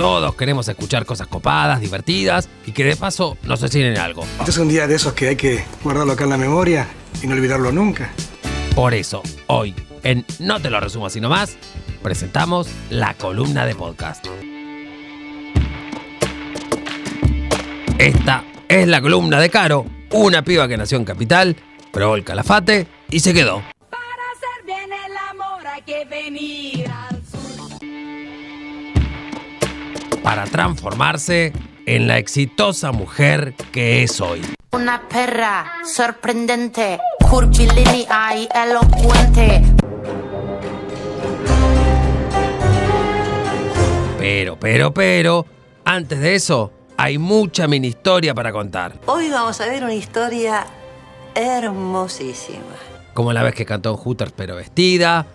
todos queremos escuchar cosas copadas, divertidas y que de paso nos enseñen algo. Este es un día de esos que hay que guardarlo acá en la memoria y no olvidarlo nunca. Por eso, hoy, en No te lo resumo así nomás, presentamos la columna de podcast. Esta es la columna de Caro, una piba que nació en Capital, probó el calafate y se quedó. Para hacer bien el amor hay que venir para transformarse en la exitosa mujer que es hoy. Una perra sorprendente, curvilínea y elocuente. Pero, pero, pero, antes de eso, hay mucha mini historia para contar. Hoy vamos a ver una historia hermosísima. Como la vez que cantó en Hooters pero vestida,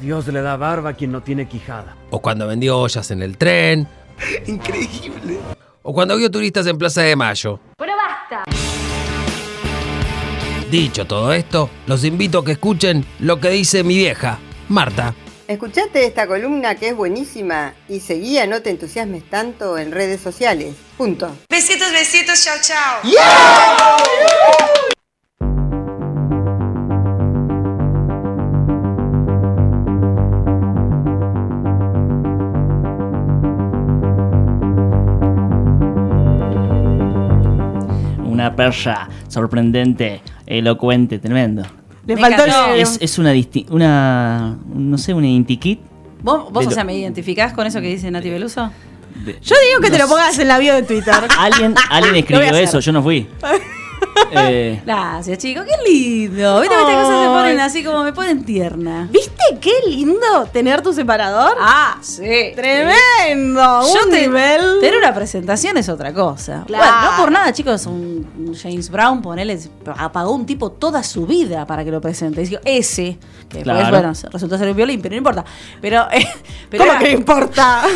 Dios le da barba a quien no tiene quijada. o cuando vendió ollas en el tren, Increíble. o cuando vio turistas en Plaza de Mayo. Pero basta. Dicho todo esto, los invito a que escuchen lo que dice mi vieja, Marta. Escuchate esta columna que es buenísima y seguí a No te entusiasmes tanto en redes sociales. Punto. Besitos, besitos, chao, chao. Una perra sorprendente, elocuente, tremendo. Le faltó el- Es, es una disti- una no sé, una intikit. ¿Vos, vos o sea, me identificás con eso que dice Nati Beluso? de- Yo digo que te lo pongas en la bio de Twitter. Alguien, alguien escribió eso, yo no fui. Eh, Gracias, chicos. Qué lindo. Viste que estas cosas se ponen así como me ponen tierna. ¿Viste qué lindo tener tu separador? Ah, sí. Tremendo. Yo un te- nivel. Tener una presentación es otra cosa. Claro. Bueno, no por nada, chicos. Un James Brown, ponele, apagó un tipo toda su vida para que lo presente. Dijo, ese, que después, Claro. bueno, resultó ser un violín, pero no importa. Pero, eh, pero ¿Cómo era- que importa?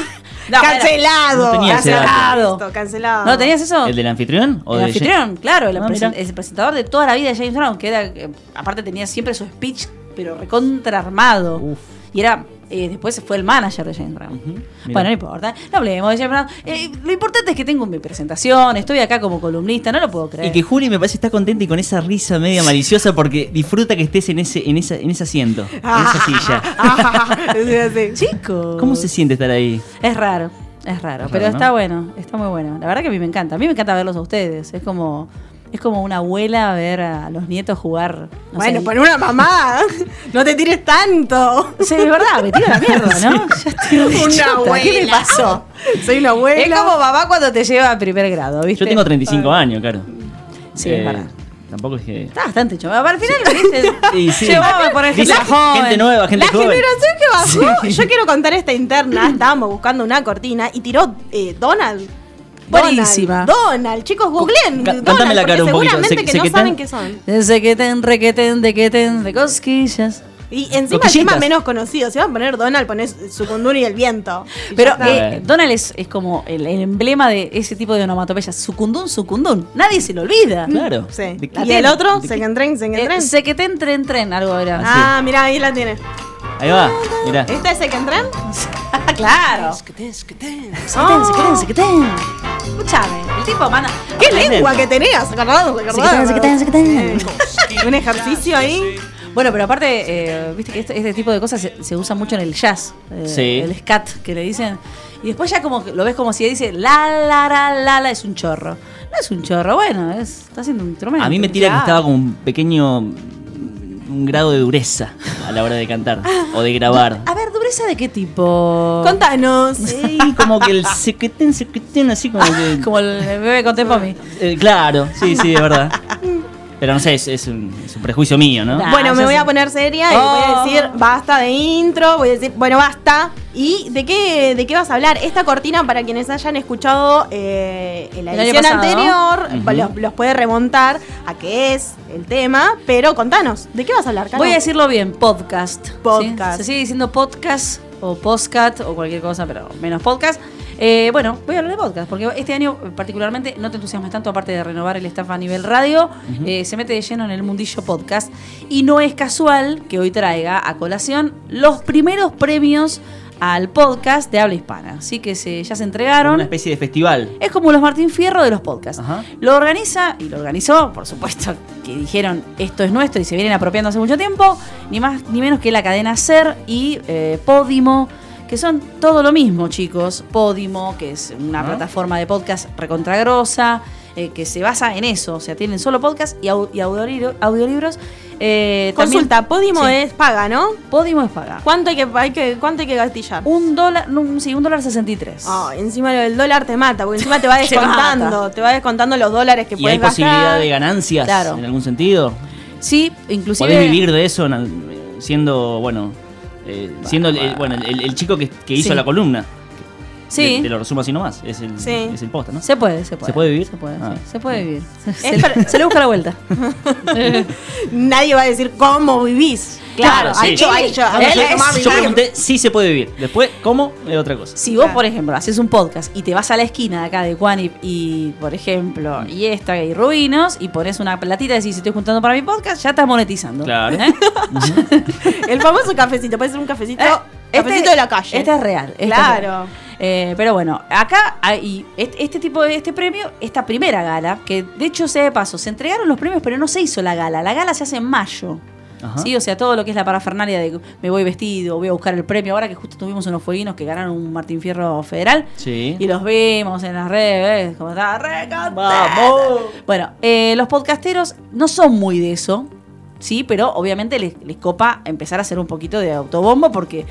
No, cancelado. No. Cancelado. Cancelado. ¿No tenías eso? ¿El del anfitrión? ¿O el de anfitrión, claro, el, Ah, presen- el presentador de toda la vida de James Brown, que era, eh, aparte tenía siempre su speech, pero recontra armado. Uf. Y era, eh, después fue el manager de James Brown. Mira. Bueno, no importa, no hablemos de James Brown. Eh, lo importante es que tengo mi presentación, estoy acá como columnista, no lo puedo creer. Y que Juli me parece está contenta y con esa risa media maliciosa porque disfruta que estés en ese, en esa, en ese asiento, en esa silla. Sí, sí. Chicos. ¿Cómo se siente estar ahí? Es raro, es raro, Es pero raro, está ¿no? bueno, está muy bueno. La verdad que a mí me encanta. A mí me encanta verlos a ustedes. Es como, es como una abuela ver a los nietos jugar. no bueno, sé, pon una mamá. No te tires tanto. Sí, es verdad, me tiro la mierda, ¿no? Estoy Una chota, abuela. ¿Qué me pasó? Soy una abuela. Es como mamá cuando te lleva a primer grado, ¿viste? Yo tengo 35 años, claro. Sí, es Eh, verdad. Tampoco es que. Está bastante chova. Al final, ¿viste? Y sí. Llevaba, por ejemplo, Dice, la joven. gente nueva, gente La joven. generación que bajó. Yo quiero contar esta interna. Estábamos buscando una cortina y tiró eh, Donald. Buenísima. Donald, Donald. chicos, googleen. Ca- Donald, cántame la cara un poquito. Seguramente Se- que se no saben qué son. Ese que ten, requeten, de que ten, de cosquillas. Y encima tema menos conocido. Si van a poner Donald, pones Sucundún y el viento. Y Pero eh, Donald es, es como el, el emblema de ese tipo de onomatopeyas. Sucundún, sucundún. Nadie se lo olvida. Claro. Sí. Y el otro, Train, Second Eh, Train. se que ten, tren, tren, algo era. Ah, mira, ahí la tiene. Ahí va, mirá. ¿Esta es? Ah, claro. Se que que ten. Escúchame, el tipo manda. ¡Qué lengua que tenías! Ten. Un ejercicio ahí. Bueno, pero aparte, eh, viste que este, este tipo de cosas se, se usa mucho en el jazz. eh, Sí. El scat, que le dicen. Y después ya como que lo ves como si dice la, la, la, la, la, es un chorro. No es un chorro, bueno, es, está haciendo un instrumento. A mí me tira que Claro. estaba con un pequeño. Un grado de dureza a la hora de cantar o de grabar. A ver, ¿dureza de qué tipo? Contanos. Sí, como que el sequetén, sequetén, así como que. Como el bebé con Tempomi. Eh, claro, sí, sí, es verdad. Pero no sé, es, es un, es un prejuicio mío, ¿no? Nah. Bueno, Ah, me voy sé. a poner seria y Oh. voy a decir basta de intro, voy a decir, bueno, basta. ¿Y de qué, de qué vas a hablar? Esta cortina, para quienes hayan escuchado eh, en la El edición anterior, los, los puede remontar a qué es el tema, pero contanos, ¿de qué vas a hablar, Caro? Voy a decirlo bien, podcast. ¿sí? Podcast. Se sigue diciendo podcast o postcat o cualquier cosa, pero menos podcast. Eh, bueno, voy a hablar de podcast, porque este año particularmente no te entusiasmas tanto, aparte de renovar el staff a nivel radio, eh, se mete de lleno en el mundillo podcast. Y no es casual que hoy traiga a colación los primeros premios al podcast de habla hispana. Así que se, ya se entregaron. Una especie de festival. Es como los Martín Fierro de los podcasts. Ajá. Lo organiza y lo organizó, por supuesto, que dijeron esto es nuestro y se vienen apropiando hace mucho tiempo, ni más ni menos que la cadena Ser y eh, Podimo, que son todo lo mismo, chicos. Podimo, que es una plataforma de podcast recontragrosa, eh, que se basa en eso, o sea, tienen solo podcast y, au- y audiolibro- audiolibros. Eh, Consulta, también- Podimo Sí. es paga, ¿no? Podimo es paga. ¿Cuánto hay que, hay que, cuánto hay que gastillar? Un dólar, no, sí, un dólar sesenta y tres. Ah, encima del dólar te mata, porque encima te va descontando, te va descontando los dólares que ¿Y hay gastar. posibilidad de ganancias Claro. en algún sentido? Sí, inclusive. ¿Podés vivir de eso siendo, bueno, eh, siendo el, el- bueno, el, el chico que, que hizo Sí. la columna? Sí. Te, te lo resumo así nomás. Es el, Sí. es el posta, ¿no? Se puede, se puede. ¿Se puede vivir? Se puede, Ah. sí, se puede vivir. Se, le busca la vuelta. Nadie va a decir cómo vivís. Claro, sí. hay yo, yo. Pregunté si se puede vivir. Después, ¿cómo? Es otra cosa. Si vos, por ejemplo, haces un podcast y te vas a la esquina de acá de Juan y, y, por ejemplo, y esta y Rubinos y pones una platita y decís estoy juntando para mi podcast, ya estás monetizando. Claro. ¿Eh? El famoso cafecito, puede ser un cafecito, Eh, cafecito este- de la calle. Este es real. este es Claro. real. Eh, pero bueno, acá hay este, este tipo de este premio, esta primera gala, que de hecho sea de paso, se entregaron los premios, pero no se hizo la gala. La gala se hace en mayo. Ajá. Sí, o sea, todo lo que es la parafernalia de me voy vestido, voy a buscar el premio. Ahora que justo tuvimos unos fueguinos que ganaron un Martín Fierro federal. Sí. Y los vimos en las redes, como estaba re. ¡Vamos! Bueno, eh, los podcasteros no son muy de eso, sí, pero obviamente les, les copa empezar a hacer un poquito de autobombo porque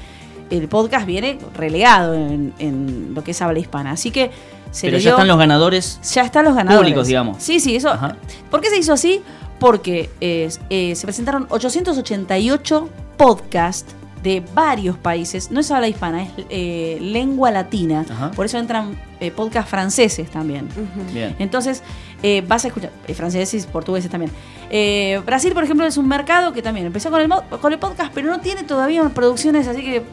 el podcast viene relegado en, en lo que es habla hispana. Así que se Pero le ya dio- están los ganadores. ya están los ganadores. Públicos, digamos. Sí, sí, eso. Ajá. ¿Por qué se hizo así? Porque eh, eh, se presentaron 888 podcasts de varios países. No es habla hispana, es eh, lengua latina. Ajá. Por eso entran eh, podcasts franceses también. Bien. Entonces, eh, vas a escuchar, eh, franceses y portugueses también. Eh, Brasil, por ejemplo, es un mercado que también empezó con el, con el podcast, pero no tiene todavía producciones así que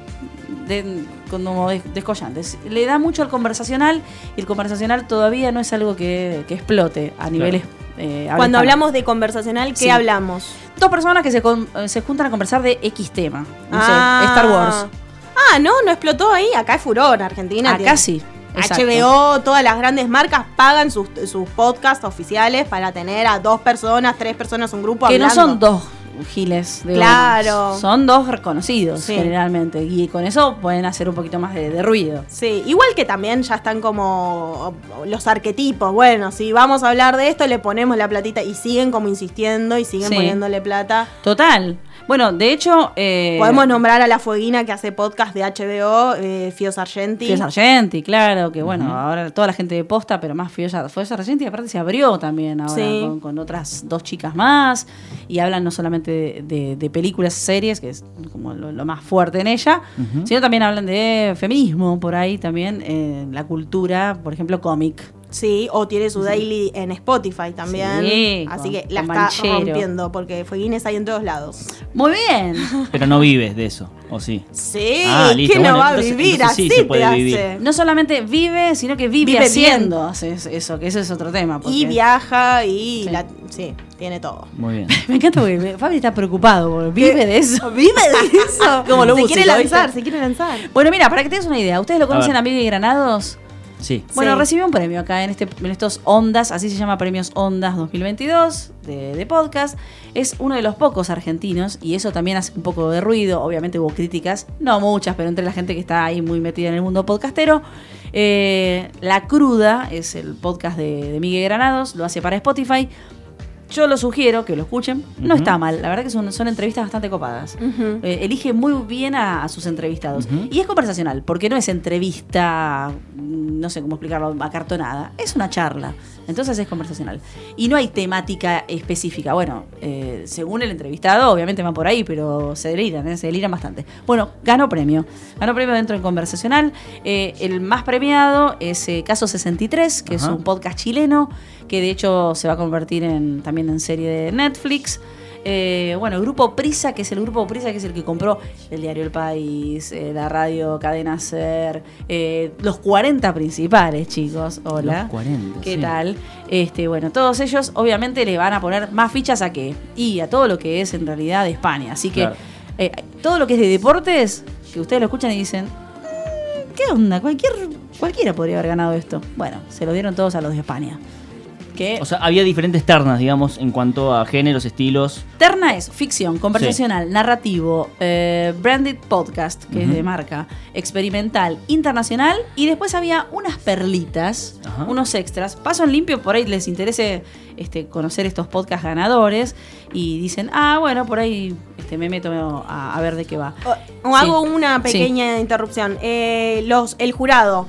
de- como des- descollantes. Le da mucho al conversacional y el conversacional todavía no es algo que, que explote a niveles... eh, habla Cuando hablamos de conversacional, ¿qué Sí. hablamos? Dos personas que se, con- eh, se juntan a conversar de X tema. No Ah. sé, Star Wars. Ah, no, no explotó ahí. Acá es furor, Argentina. Acá tiene- sí. Exacto. HBO, todas las grandes marcas pagan sus, sus podcasts oficiales para tener a dos personas, tres personas, un grupo Que no son dos giles de Claro. unos, Son dos reconocidos Sí. generalmente. Y con eso pueden hacer un poquito más de, de ruido. Sí, igual que también ya están como los arquetipos. Bueno, si vamos a hablar de esto, le ponemos la platita y siguen como insistiendo y siguen Sí. poniéndole plata. Total. Bueno, de hecho. Eh, Podemos nombrar a la fueguina que hace podcast de HBO, eh, Fio Sargenti. Fio Sargenti, claro, que bueno, ahora toda la gente de posta, pero más Fio, Sargenti, aparte se abrió también ahora Sí. con, con otras dos chicas más y hablan no solamente de, de- de películas, series, que es como lo, lo más fuerte en ella, sino también hablan de feminismo por ahí también, eh, la cultura, por ejemplo, cómic. Sí, o tiene su daily en Spotify también. Sí, Así con- que la está rompiendo porque fueguines hay en todos lados. Muy bien. Pero no vives de eso, ¿o sí? Sí, Ah, listo, ¿quién no va a vivir entonces sí así? te hace. vivir. No solamente vive, sino que vive, Vive haciendo hace eso, que eso es otro tema. porque- Y viaja y Sí. la- sí, tiene todo. Muy bien. Me encanta porque Fabi está preocupado, porque vive de eso. Vive de eso. Como lo se músico, quiere lanzar, ¿viste? se quiere lanzar. Bueno, mira, para que tengas una idea, ¿ustedes lo conocen ver. a Miguel Granados? Sí. Bueno, Sí. recibió un premio acá en, este, en estos Ondas, así se llama Premios Ondas 2022 de, de podcast. Es uno de los pocos argentinos y eso también hace un poco de ruido. Obviamente hubo críticas, no muchas, pero entre la gente que está ahí muy metida en el mundo podcastero. Eh, la Cruda es el podcast de, de Miguel Granados, lo hace para Spotify. Yo lo sugiero que lo escuchen. No está mal, la verdad que son, son entrevistas bastante copadas. Eh, elige muy bien a, a sus entrevistados. Y es conversacional, porque no es entrevista, mm, no sé cómo explicarlo, acartonada. Es una charla. Entonces es conversacional. Y no hay temática específica. Bueno, eh, según el entrevistado, obviamente van por ahí, pero se deliran, ¿eh? se deliran bastante. Bueno, ganó premio. Ganó premio dentro de conversacional. Eh, el más premiado es eh, Caso 63, que es un podcast chileno, que de hecho se va a convertir en, también en serie de Netflix. Eh, bueno, el grupo Prisa, que es el grupo Prisa, que es el que compró el diario El País, eh, la radio Cadena Ser, eh, los 40 principales, chicos. Hola. Los 40, ¿Qué sí. tal? Este, bueno, todos ellos obviamente le van a poner más fichas a qué? Y a todo lo que es en realidad de España. Así que Claro. todo lo que es de deportes, que ustedes lo escuchan y dicen, ¿qué onda? Cualquier, cualquiera podría haber ganado esto. Bueno, se lo dieron todos a los de España. Que O sea, había diferentes ternas, digamos, en cuanto a géneros, estilos. Terna es ficción, conversacional, narrativo, eh, branded podcast, que es de marca, experimental, internacional, y después había unas perlitas, Ajá. unos extras. Paso en limpio, por ahí les interese este, conocer estos podcast ganadores, y dicen, ah, bueno, por ahí este, me meto a, a ver de qué va. O, o hago una Sí. pequeña interrupción. Eh, los, el jurado.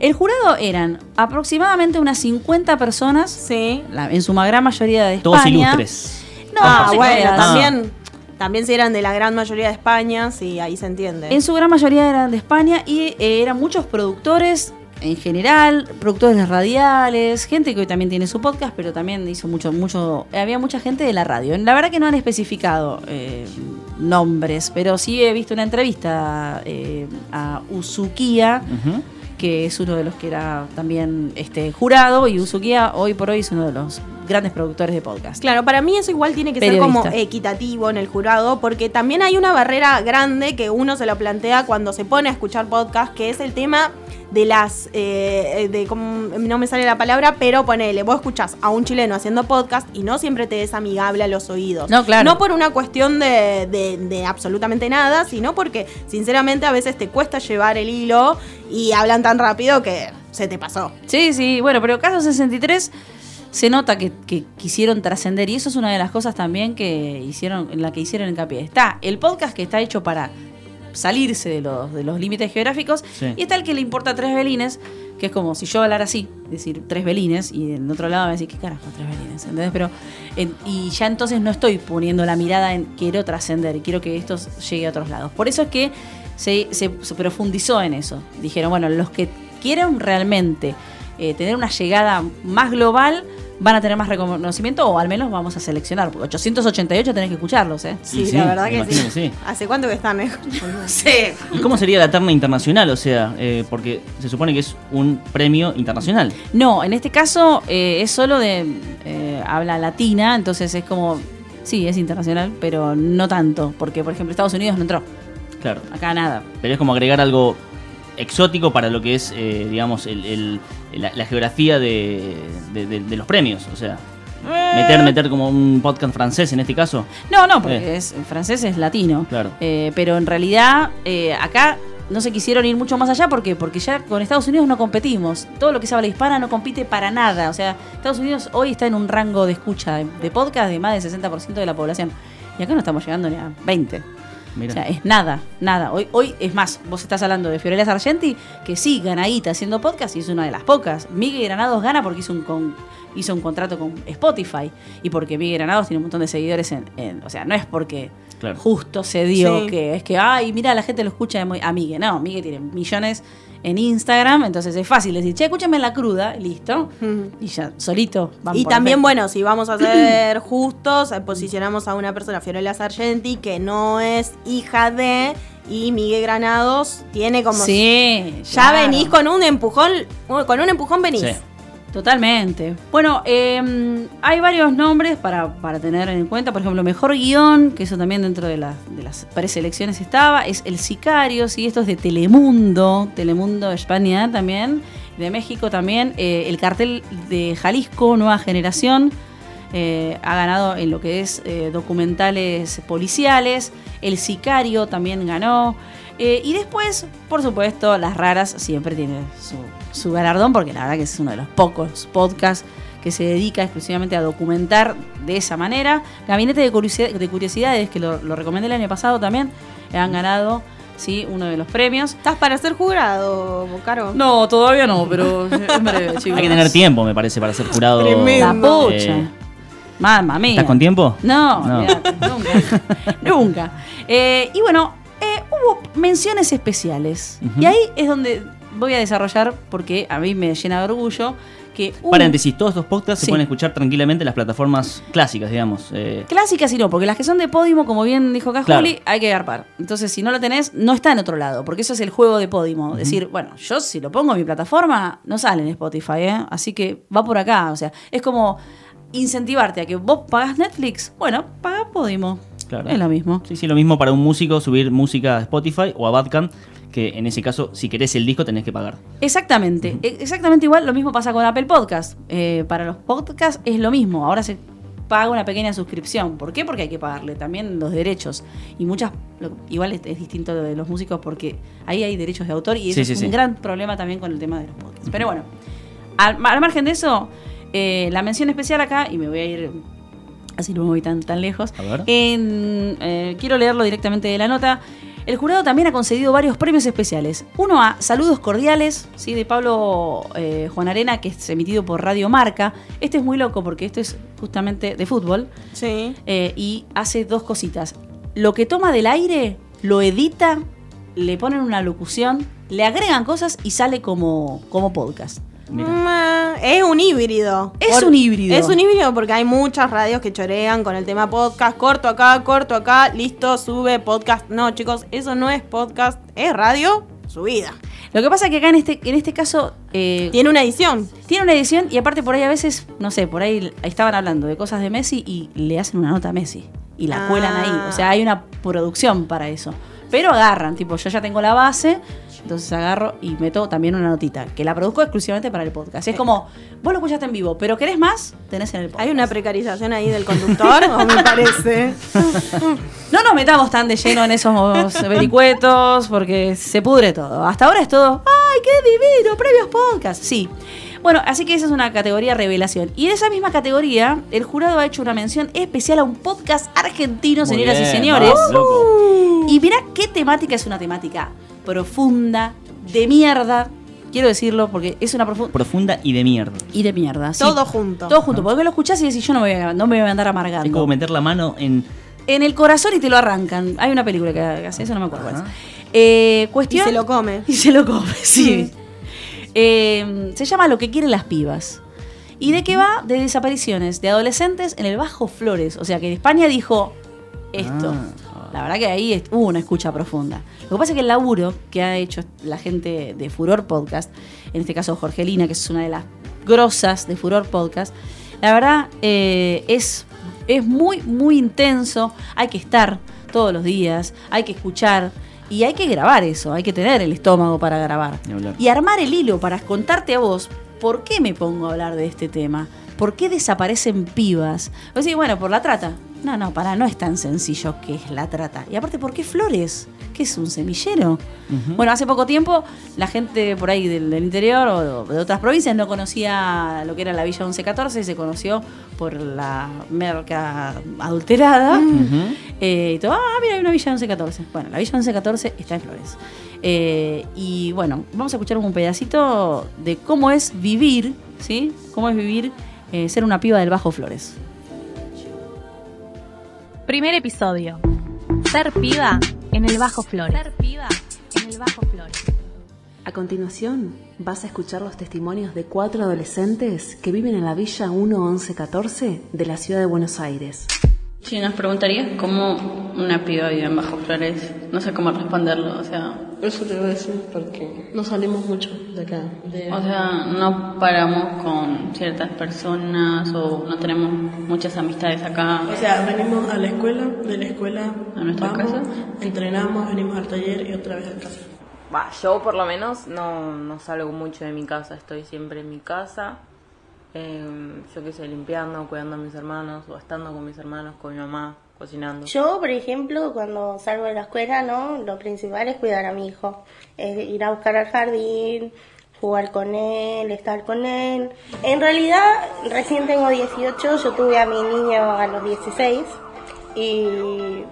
El jurado eran aproximadamente unas 50 personas, Sí. la- en su gran mayoría de Todos España. ilustres. No, ah, sí, bueno, también, también si eran de la gran mayoría de España, sí, ahí se entiende. En su gran mayoría eran de España y eh, eran muchos productores en general, productores radiales, gente que hoy también tiene su podcast, pero también hizo mucho, mucho, había mucha gente de la radio. La verdad que no han especificado eh, nombres, pero sí he visto una entrevista eh, a Usukia, Ujú. Que es uno de los que era también este jurado, y Usukia hoy por hoy es uno de los grandes productores de podcast. Claro, para mí eso igual tiene que ser como equitativo en el jurado, porque también hay una barrera grande que uno se lo plantea cuando se pone a escuchar podcast, que es el tema de las, eh, de como, no me sale la palabra, pero ponele, vos escuchás a un chileno haciendo podcast y no siempre te es amigable a los oídos. No, claro. No por una cuestión de, de- de absolutamente nada, sino porque sinceramente a veces te cuesta llevar el hilo y hablan tan rápido que se te pasó. Sí, sí, bueno, pero caso 63 se nota que, que quisieron trascender y eso es una de las cosas también que hicieron, en la que hicieron hincapié. Está el podcast que está hecho para salirse de los, de los límites geográficos Sí. y está el que le importa tres belines, que es como si yo hablara así, decir tres belines y en otro lado me decir, ¿qué carajo tres belines? ¿Entendés? Pero, en- y ya entonces no estoy poniendo la mirada en quiero trascender, quiero que esto llegue a otros lados. Por eso es que se, se- se profundizó en eso. Dijeron, bueno, los que quieran realmente eh, tener una llegada más global van a tener más reconocimiento o al menos vamos a seleccionar, porque 888 tenés que escucharlos, ¿eh? Sí, sí, la verdad que sí. ¿Hace cuánto que están? eh? Sí. ¿Y cómo sería la terna internacional? O sea, eh, porque se supone que es un premio internacional. No, en este caso eh, es solo de eh, habla latina, entonces es como, sí, es internacional, pero no tanto, porque por ejemplo Estados Unidos no entró, Claro. acá nada. Pero es como agregar algo exótico para lo que es, eh, digamos, el- el- la, la geografía de, de- de- de los premios. O sea, meter, meter como un podcast francés en este caso. No, no, porque Eh. es, el francés es latino. Claro. Eh, pero en realidad eh, acá no se quisieron ir mucho más allá ¿por qué? porque ya con Estados Unidos no competimos. Todo lo que se habla hispana no compite para nada. O sea, Estados Unidos hoy está en un rango de escucha de, de podcast de más del 60% de la población. Y acá no estamos llegando ni a 20. O sea, es nada, nada. Hoy, hoy es más, vos estás hablando de Fiorella Sargenti, que sí, ganadita haciendo podcast y es una de las pocas. Miguel Granados gana porque hizo un, con- hizo un contrato con Spotify y porque Miguel Granados tiene un montón de seguidores en... en- o sea, no es porque Claro. justo se dio Sí. que es que, ay, mira, la gente lo escucha de muy- a Miguel. No, Miguel tiene millones en Instagram, entonces es fácil decir, che, escúchame en la cruda, listo. Y ya, solito. van Y por también, bueno, si vamos a ser justos, eh, posicionamos a una persona, Fiorella Sargenti, que no es hija de, y Miguel Granados tiene como... Sí, Ya claro. venís con un empujón, con un empujón venís. Sí. Totalmente. Bueno, eh, hay varios nombres para, para tener en cuenta. Por ejemplo, Mejor Guión, que eso también dentro de, las- preselecciones estaba. Es El Sicario, ¿sí? Esto es de Telemundo. Telemundo España también. De México también. Eh, el cartel de Jalisco, Nueva Generación. eh, ha ganado en lo que es eh, documentales policiales. El Sicario también ganó. Y después, por supuesto, Las Raras siempre tiene su, su galardón, porque la verdad que es uno de los pocos podcasts que se dedica exclusivamente a documentar de esa manera. Gabinete de, Curiosidad- de Curiosidades, que lo, lo recomendé el año pasado también, han ganado sí, uno de los premios. ¿Estás para ser jurado, Caro? No, todavía no, pero en breve, chicos. Hay que tener tiempo, me parece, para ser jurado. Tremendo. La pucha. Eh, Mamma mía. ¿Estás con tiempo? No, nunca. nunca. Eh, y bueno, eh, hubo menciones especiales. Y ahí es donde voy a desarrollar, porque a mí me llena de orgullo, que hubo Paréntesis, todos estos podcasts se pueden escuchar tranquilamente en las plataformas clásicas, digamos. eh, Clásicas y no, porque las que son de Podimo, como bien dijo acá Claro. Juli, hay que garpar. Entonces, si no lo tenés, no está en otro lado, porque eso es el juego de Podimo. Decir, bueno, yo si lo pongo en mi plataforma, no sale en Spotify, ¿eh? Así que va por acá. O sea, es como incentivarte a que vos pagás Netflix, bueno, paga Podimo. Claro. Es lo mismo. Sí, sí, lo mismo para un músico subir música a Spotify o a Badcamp, que en ese caso, si querés el disco, tenés que pagar. Exactamente, e- exactamente igual, lo mismo pasa con Apple Podcast. Eh, para los podcasts es lo mismo, ahora se paga una pequeña suscripción. ¿Por qué? Porque hay que pagarle también los derechos. Y muchas, lo- igual es, es distinto de los músicos porque ahí hay derechos de autor y eso Sí, es un sí. gran problema también con el tema de los podcasts. Pero bueno, al, al margen de eso, eh, la mención especial acá, y me voy a ir, así no me voy tan, tan lejos, A ver. en, eh, quiero leerlo directamente de la nota. El jurado también ha concedido varios premios especiales. Uno a Saludos Cordiales, ¿sí? de Pablo eh, Juan Arena, que es emitido por Radio Marca. Este es muy loco porque esto es justamente de fútbol. Sí. eh, y hace dos cositas. Lo que toma del aire, lo edita, le ponen una locución, le agregan cosas y sale como, como podcast. Mm, es un híbrido. Es un híbrido. Es un híbrido porque hay muchas radios que chorean con el tema podcast. Corto acá, corto acá, listo, sube podcast. No, chicos, eso no es podcast, es radio subida. Lo que pasa es que acá en este, en este caso. eh, Tiene una edición. Tiene una edición y aparte por ahí a veces, no sé, por ahí estaban hablando de cosas de Messi y le hacen una nota a Messi. Y la Ah. cuelan ahí. O sea, hay una producción para eso. Pero agarran, tipo, yo ya tengo la base, entonces agarro y meto también una notita, que la produzco exclusivamente para el podcast. Es como, vos lo escuchaste en vivo, pero querés más, tenés en el podcast. Hay una precarización ahí del conductor, o me parece. No nos metamos tan de lleno en esos vericuetos porque se pudre todo. Hasta ahora es todo, ¡ay, qué divino! Previos podcast. Sí. Bueno, así que esa es una categoría revelación. Y en esa misma categoría, el jurado ha hecho una mención especial a un podcast argentino, Muy señoras y señores. loco. Y mirá qué temática es una temática profunda, de mierda. Quiero decirlo porque es una profunda. Profunda y de mierda. Y de mierda. sí. Todo junto. Todo junto. Porque lo escuchás y decís, yo no me voy a, no me voy a andar amargando Es como meter la mano en. en el corazón y te lo arrancan. Hay una película que hace eso, no me acuerdo cuál es. Eh, Y cuestión. se lo come. Y se lo come, sí. Eh, se llama Lo que quieren las pibas. ¿Y de qué va? De desapariciones de adolescentes en el Bajo Flores. O sea que España dijo esto. Ah. La verdad que ahí hubo una escucha profunda. Lo que pasa es que el laburo que ha hecho la gente de Furor Podcast, en este caso Jorgelina, que es una de las grosas de Furor Podcast, la verdad eh, es, es muy, muy intenso. Hay que estar todos los días, hay que escuchar y hay que grabar eso, hay que tener el estómago para grabar. Y armar el hilo para contarte a vos por qué me pongo a hablar de este tema. ¿Por qué desaparecen pibas? Vos decís, bueno, por la trata. No, no, para, no es tan sencillo que es la trata. Y aparte, ¿por qué flores? ¿Qué es un semillero? Bueno, hace poco tiempo la gente por ahí del, del interior o de otras provincias no conocía lo que era la Villa 1114 y se conoció por la merca adulterada. Eh, y todo, ah, mira, hay una Villa 1114. Bueno, la Villa 1114 está en Flores. Eh, y bueno, vamos a escuchar un pedacito de cómo es vivir, ¿sí? Cómo es vivir, eh, ser una piba del Bajo Flores. Primer episodio. Ser piba en el Bajo Flores. Ser piba en el Bajo Flores. A continuación, vas a escuchar los testimonios de cuatro adolescentes que viven en la Villa 11114 de la ciudad de Buenos Aires. Si nos preguntarías cómo una piba vive en Bajo Flores, no sé cómo responderlo, o sea... Eso te voy a decir porque no salimos mucho de acá. de- O sea, no paramos con ciertas personas o no tenemos muchas amistades acá. O sea, venimos a la escuela, de la escuela ¿A nuestra vamos, casa? entrenamos, venimos al taller y otra vez a casa. Va, yo por lo menos no, no salgo mucho de mi casa, estoy siempre en mi casa, eh, yo qué sé, limpiando, cuidando a mis hermanos, o estando con mis hermanos, con mi mamá, cocinando. Yo, por ejemplo, cuando salgo de la escuela, ¿no? Lo principal es cuidar a mi hijo. Eh, ir a buscar al jardín, jugar con él, estar con él. En realidad, recién tengo 18, yo tuve a mi niño a los 16. Y...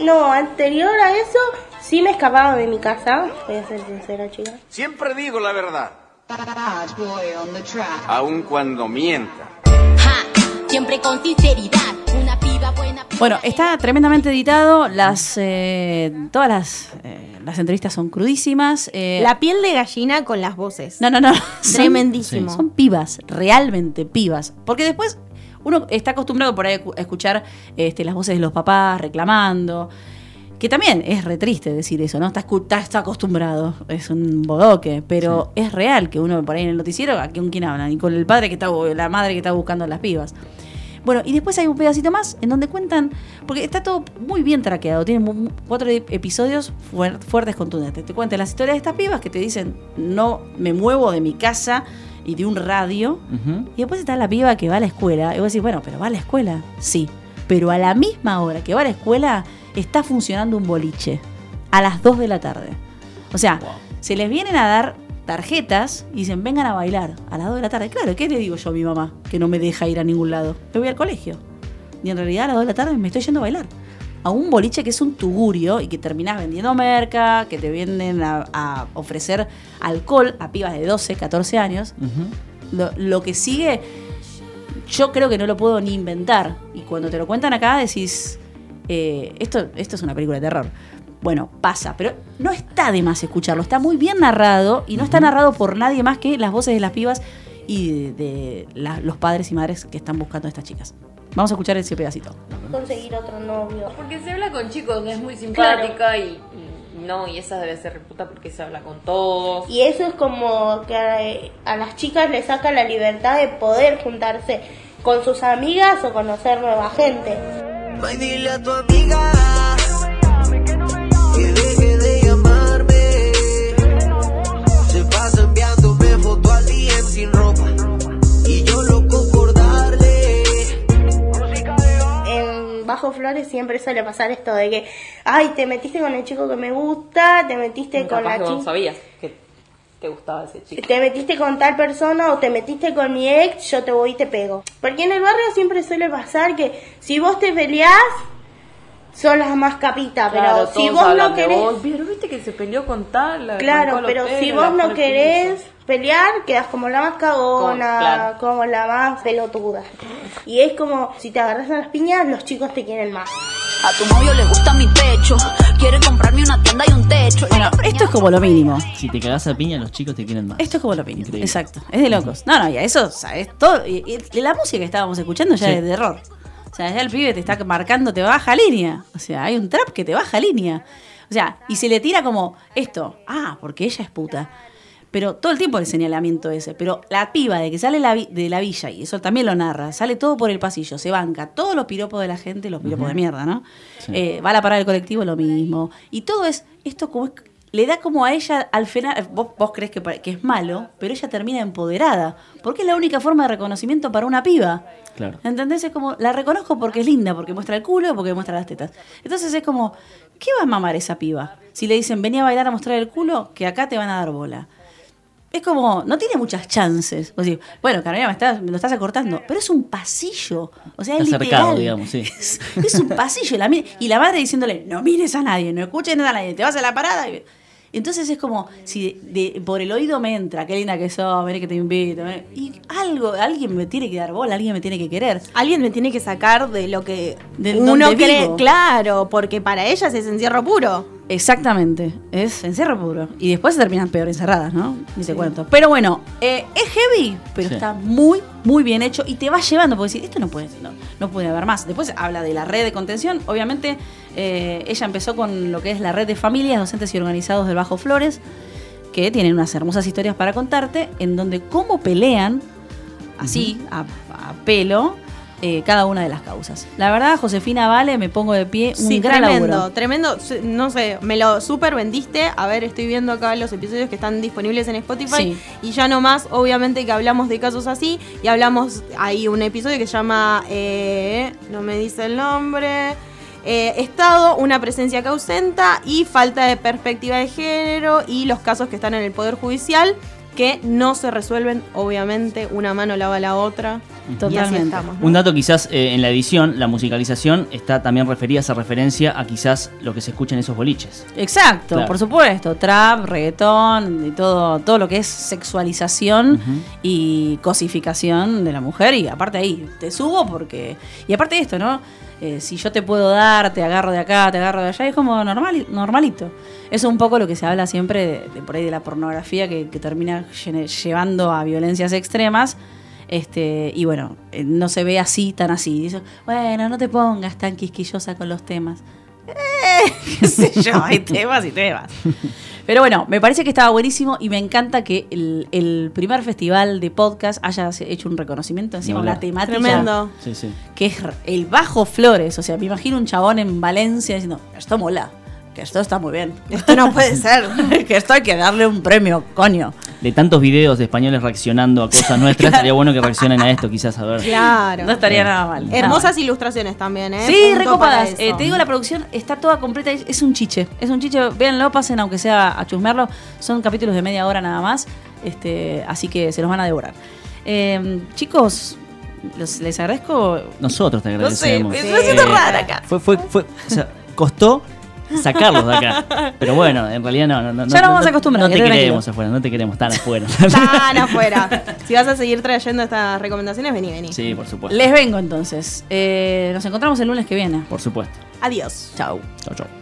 No, anterior a eso, sí me escapaba de mi casa, voy a ser sincera, chicas. Siempre digo la verdad. Aun cuando mienta. Siempre con sinceridad, una piba buena. Bueno, está tremendamente editado. Las, eh, todas las, eh, las entrevistas son crudísimas. eh, La piel de gallina con las voces. No, no, no. Son- Tremendísimo. Son pibas, realmente pibas. Porque después uno está acostumbrado por ahí a escuchar este, las voces de los papás reclamando. Que también es re triste decir eso, ¿no? Está, escu- está, está acostumbrado, es un bodoque, pero es real que uno por ahí en el noticiero, ¿a con quién hablan? Y con el padre que está, la madre que está buscando a las pibas. Bueno, y después hay un pedacito más en donde cuentan, porque está todo muy bien traqueado, tiene mu- cuatro episodios fuer- fuertes, contundentes. Te cuentan las historias de estas pibas que te dicen, no me muevo de mi casa y de un radio. Y después está la piba que va a la escuela. Y vos decís, bueno, pero va a la escuela. Sí. Pero a la misma hora que va a la escuela, está funcionando un boliche. A las 2 de la tarde. O sea, se les vienen a dar tarjetas y dicen, vengan a bailar a las 2 de la tarde. Claro, ¿qué le digo yo a mi mamá? Que no me deja ir a ningún lado. Me voy al colegio. Y en realidad a las 2 de la tarde me estoy yendo a bailar. A un boliche que es un tugurio y que terminás vendiendo merca, que te vienen a, a ofrecer alcohol a pibas de 12, 14 años. Lo, lo que sigue, yo creo que no lo puedo ni inventar. Y cuando te lo cuentan acá decís, eh, esto, esto es una película de terror. Bueno, pasa, pero no está de más escucharlo. Está muy bien narrado y no está narrado por nadie más que las voces de las pibas y de, de la- los padres y madres que están buscando a estas chicas. Vamos a escuchar ese pedacito. Conseguir otro novio. Porque se habla con chicos, es muy simpática y, y no, y esa debe ser reputa porque se habla con todos. Y eso es como que a, a las chicas les saca la libertad de poder juntarse con sus amigas o conocer nueva gente. Ay, dile a tu amiga Bajo Flores siempre suele pasar esto de que, ay, te metiste con el chico que me gusta, te metiste con la que vos no chica. sabías que te gustaba ese chico. Te metiste con tal persona o te metiste con mi ex, yo te voy y te pego. Porque en el barrio siempre suele pasar que si vos te peleás, son las más capitas, Claro, pero si vos no querés... vos. Pero viste que se peleó con tal. la Claro, pero si vos no querés. Pelear, quedas como la más cagona, Como- claro. como la más pelotuda. Y es como, si te agarras a las piñas, los chicos te quieren más. A tu novio le gusta mi pecho, quiere comprarme una tienda y un techo. Bueno, esto es como lo mínimo. Si te cagás a piña, los chicos te quieren más. Esto es como lo mínimo. Increíble. Exacto. Es de locos. No, no, y a eso, ¿sabes? Todo. Y, y la música que estábamos escuchando ya Sí. es de terror. O sea, ya el pibe te está marcando, te baja línea. O sea, hay un trap que te baja línea. O sea, y se le tira como esto. Ah, porque ella es puta. Pero todo el tiempo el señalamiento ese. Pero la piba de que sale la vi- de la villa, y eso también lo narra, sale todo por el pasillo, se banca todos los piropos de la gente, los piropos de mierda, ¿no? Eh, va a la parada del colectivo, lo mismo. Y todo es, esto como es- le da como a ella, al final, vos, vos crees que, es malo, pero ella termina empoderada. Porque es la única forma de reconocimiento para una piba. Claro. ¿Entendés? Es como, la reconozco porque es linda, porque muestra el culo, porque muestra las tetas. Entonces es como, ¿qué va a mamar esa piba? Si le dicen, vení a bailar a mostrar el culo, que acá te van a dar bola. Es como, no tiene muchas chances. O sea, bueno, Carolina, me, estás, me lo estás acortando, pero es un pasillo. O sea, es literal. digamos, sí. Es, es un pasillo. La y la madre diciéndole, no mires a nadie, no escuches nada a nadie, te vas a la parada. y- Entonces es como, si de- de- por el oído me entra, qué linda que sos, vení que te invito. Y algo, alguien me tiene que dar bola, alguien me tiene que querer. Alguien me tiene que sacar de lo que Del uno cree. vivo. Claro, porque para ellas es encierro puro. Exactamente, es encierro puro. Y después se terminan peor encerradas, ¿no? Ni te cuento. Pero bueno, eh, es heavy, pero Sí. está muy, muy bien hecho y te va llevando, porque decir, esto no puede, no, no puede haber más. Después habla de la red de contención. Obviamente, eh, ella empezó con lo que es la red de familias, docentes y organizados del Bajo Flores, que tienen unas hermosas historias para contarte, en donde cómo pelean, así, a, a pelo, eh, cada una de las causas. La verdad, Josefina Vale, me pongo de pie, un Sí, gran tremendo, laburo. tremendo. No sé, me lo super vendiste. A ver, estoy viendo acá los episodios que están disponibles en Spotify. Sí. Y ya nomás, obviamente que hablamos de casos así. Y hablamos, hay un episodio que se llama, eh, no me dice el nombre. eh, Estado, una presencia que ausenta y falta de perspectiva de género y los casos que están en el Poder Judicial que no se resuelven, obviamente, una mano lava la otra. Y así Totalmente. estamos. ¿no? Un dato quizás eh, en la edición, la musicalización, está también referida, hace referencia a quizás lo que se escucha en esos boliches. Exacto, Claro. por supuesto. Trap, reggaetón, y todo, todo lo que es sexualización y cosificación de la mujer. Y aparte ahí, te subo porque. Y aparte de esto, ¿no? Eh, si yo te puedo dar, te agarro de acá, te agarro de allá, es como normal, normalito. Es un poco lo que se habla siempre de, por ahí de la pornografía que, termina lle- llevando a violencias extremas. Este, y bueno, eh, no se ve así, tan así. Bueno, no te pongas tan quisquillosa con los temas. Eh, qué sé yo, hay temas y temas. Pero bueno, me parece que estaba buenísimo y me encanta que el, el primer festival de podcast haya hecho un reconocimiento encima de la temática. Tremendo. Sí, sí. Que es el Bajo Flores. O sea, me imagino un chabón en Valencia diciendo, esto mola, que esto está muy bien. Esto no puede ser. que esto hay que darle un premio, coño. De tantos videos de españoles reaccionando a cosas nuestras, sería bueno que reaccionen a esto, quizás, a ver. Claro. No estaría nada mal. Hermosas ilustraciones también, ¿eh? Sí, Punto recopadas. Eh, te digo, la producción está toda completa. Es, es un chiche. Es un chiche. Véanlo, pasen aunque sea a chusmearlo. Son capítulos de media hora nada más. Este, así que se los van a devorar. Eh, chicos, los- les agradezco. Nosotros te No sé, agradecemos. me estoy haciendo rara acá. Fue, fue, fue, o sea, costó sacarlos de acá. Pero bueno, en realidad no. no, no Ya nos vamos a acostumbrar, No te queremos tranquilo. afuera, no te queremos tan afuera. Tan afuera. Si vas a seguir trayendo estas recomendaciones, vení, vení. sí, por supuesto. Les vengo entonces. Eh, nos encontramos el lunes que viene. Por supuesto. Adiós. Chau. Chau, chau.